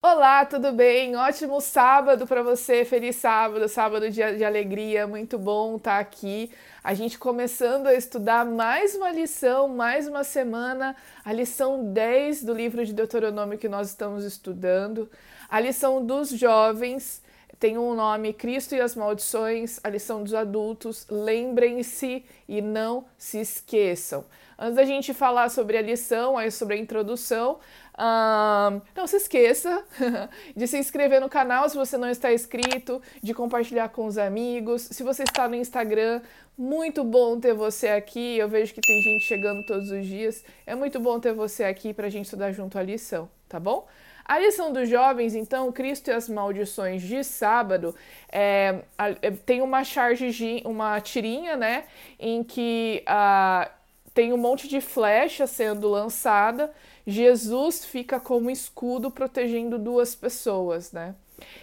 Olá, tudo bem? Ótimo sábado para você, feliz sábado, sábado de, de, alegria, muito bom estar tá aqui. A gente começando a estudar mais uma lição, mais uma semana, a lição 10 do livro de Deuteronômio que nós estamos estudando, a lição dos jovens. Tem um nome Cristo e as Maldições, a lição dos adultos. Lembrem-se e não se esqueçam. Antes da gente falar sobre a lição, aí sobre a introdução, um, não se esqueça de se inscrever no canal se você não está inscrito, de compartilhar com os amigos. Se você está no Instagram, muito bom ter você aqui. Eu vejo que tem gente chegando todos os dias. É muito bom ter você aqui para a gente estudar junto a lição, tá bom? A lição dos jovens, então, Cristo e as maldições de sábado, é, é, tem uma charge, uma tirinha, né, em que a tem um monte de flecha sendo lançada, Jesus fica como escudo protegendo duas pessoas, né?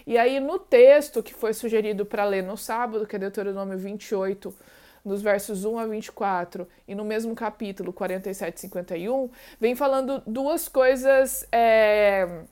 E aí no texto que foi sugerido para ler no sábado, que é Deuteronômio 28, nos versos 1 a 24, e no mesmo capítulo 47 e 51, vem falando duas coisas é,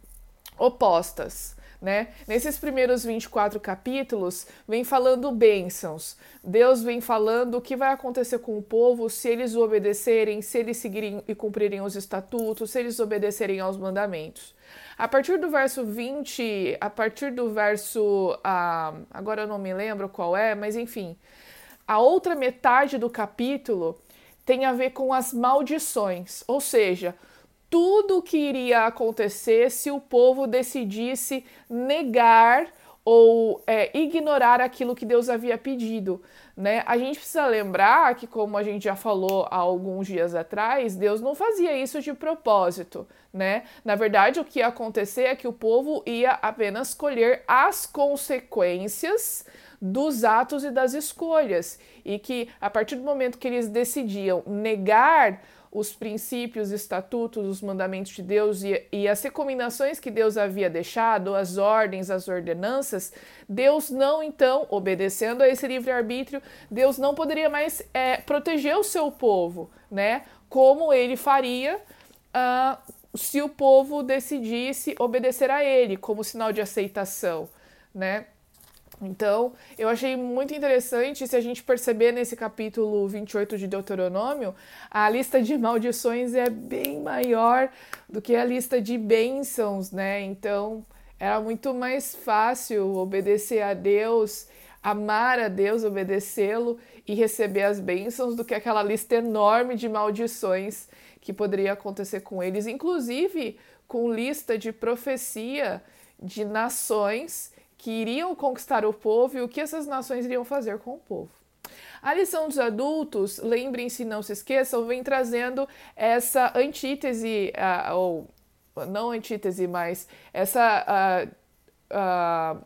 opostas né? Nesses primeiros 24 capítulos, vem falando bênçãos. Deus vem falando o que vai acontecer com o povo se eles obedecerem, se eles seguirem e cumprirem os estatutos, se eles obedecerem aos mandamentos. A partir do verso 20, a partir do verso. Ah, agora eu não me lembro qual é, mas enfim. A outra metade do capítulo tem a ver com as maldições, ou seja, tudo o que iria acontecer se o povo decidisse negar ou é, ignorar aquilo que Deus havia pedido, né? A gente precisa lembrar que, como a gente já falou há alguns dias atrás, Deus não fazia isso de propósito, né? Na verdade, o que ia acontecer é que o povo ia apenas colher as consequências dos atos e das escolhas, e que a partir do momento que eles decidiam negar os princípios, estatutos, os mandamentos de Deus e, e, as recomendações que Deus havia deixado, as ordens, as ordenanças, Deus não, então, obedecendo a esse livre-arbítrio, Deus não poderia mais é, proteger o seu povo, né? Como ele faria uh, se o povo decidisse obedecer a ele, como sinal de aceitação, né? Então, eu achei muito interessante se a gente perceber nesse capítulo 28 de Deuteronômio, a lista de maldições é bem maior do que a lista de bênçãos, né? Então, era muito mais fácil obedecer a Deus, amar a Deus, obedecê-lo e receber as bênçãos do que aquela lista enorme de maldições que poderia acontecer com eles, inclusive com lista de profecia de nações que iriam conquistar o povo e o que essas nações iriam fazer com o povo. A lição dos adultos, lembrem-se, não se esqueçam, vem trazendo essa antítese, uh, ou não antítese, mas essa uh, uh,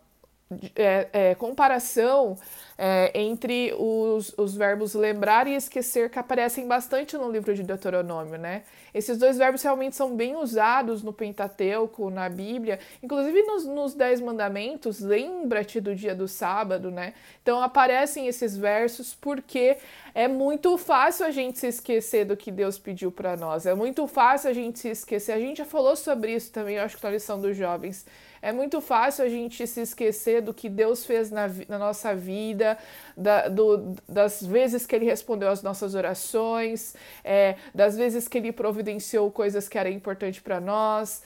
é, é, comparação é, entre os, os verbos lembrar e esquecer que aparecem bastante no livro de Deuteronômio, né? Esses dois verbos realmente são bem usados no Pentateuco, na Bíblia, inclusive nos, nos Dez Mandamentos, lembra-te do dia do sábado, né? Então aparecem esses versos porque é muito fácil a gente se esquecer do que Deus pediu para nós, é muito fácil a gente se esquecer. A gente já falou sobre isso também, eu acho que na lição dos jovens. É muito fácil a gente se esquecer do que Deus fez na, na nossa vida, da, do, das vezes que Ele respondeu às nossas orações, é, das vezes que Ele providenciou coisas que eram importantes para nós,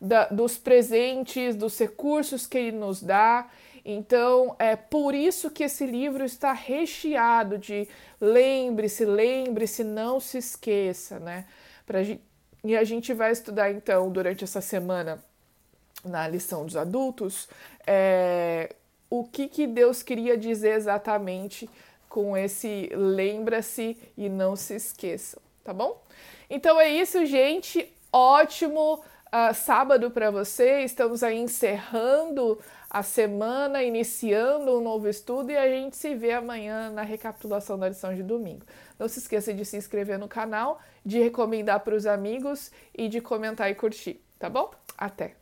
da, dos presentes, dos recursos que Ele nos dá. Então, é por isso que esse livro está recheado de lembre-se, lembre-se, não se esqueça, né? Pra, e a gente vai estudar então durante essa semana na lição dos adultos, é, o que, que Deus queria dizer exatamente com esse lembra-se e não se esqueçam, tá bom? Então é isso, gente. Ótimo uh, sábado para você. Estamos aí encerrando a semana, iniciando um novo estudo e a gente se vê amanhã na recapitulação da lição de domingo. Não se esqueça de se inscrever no canal, de recomendar para os amigos e de comentar e curtir, tá bom? Até!